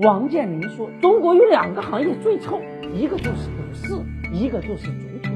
王健林说，中国有两个行业最臭，一个就是股市，一个就是足球。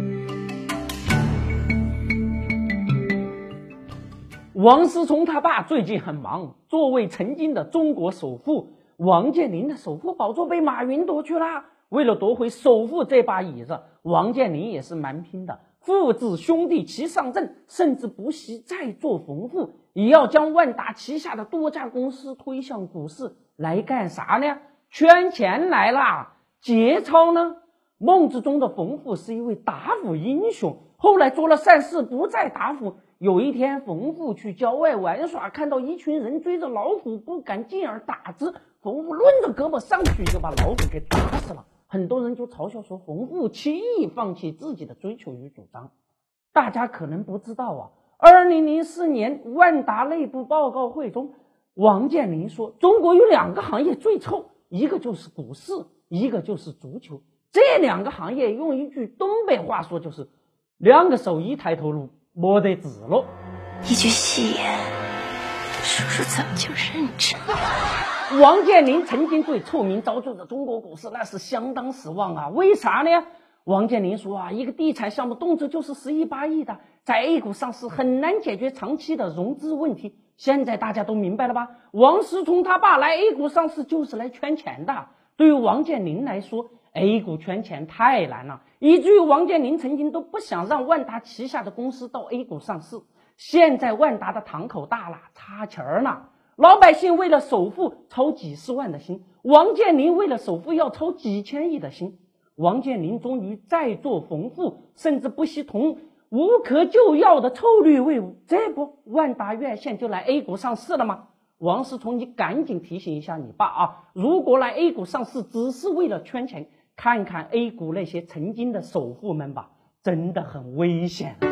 王思聪他爸最近很忙，作为曾经的中国首富，王健林的首富宝座被马云夺去了。为了夺回首富这把椅子，王健林也是蛮拼的，父子兄弟齐上阵，甚至不惜再做冯富，也要将万达旗下的多家公司推向股市。来干啥呢？圈钱来啦！节操呢？梦之中的冯富是一位打虎英雄，后来做了善事，不再打虎。有一天，冯富去郊外玩耍，看到一群人追着老虎，不敢进而打之。冯富抡着胳膊上去，就把老虎给打死了。很多人就嘲笑说，冯富轻易放弃自己的追求与主张。大家可能不知道啊，二零零四年万达内部报告会中。王健林说：“中国有两个行业最臭，一个就是股市，一个就是足球。这两个行业用一句东北话说，就是两个手一抬头路，没得字了。”一句戏言，叔叔怎么就认真？王健林曾经对臭名昭著的中国股市那是相当失望啊！为啥呢？王健林说啊，一个地产项目动辄就是十亿八亿的，在 A 股上市很难解决长期的融资问题。现在大家都明白了吧？王思聪他爸来 A 股上市就是来圈钱的。对于王健林来说，A 股圈钱太难了，以至于王健林曾经都不想让万达旗下的公司到 A 股上市。现在万达的堂口大了，差钱儿了。老百姓为了首付操几十万的心，王健林为了首付要操几千亿的心。王健林终于再做逢富，甚至不惜同。无可救药的臭绿为伍，这不万达院线就来 A 股上市了吗？王思聪，你赶紧提醒一下你爸啊！如果来 A 股上市只是为了圈钱，看看 A 股那些曾经的首富们吧，真的很危险。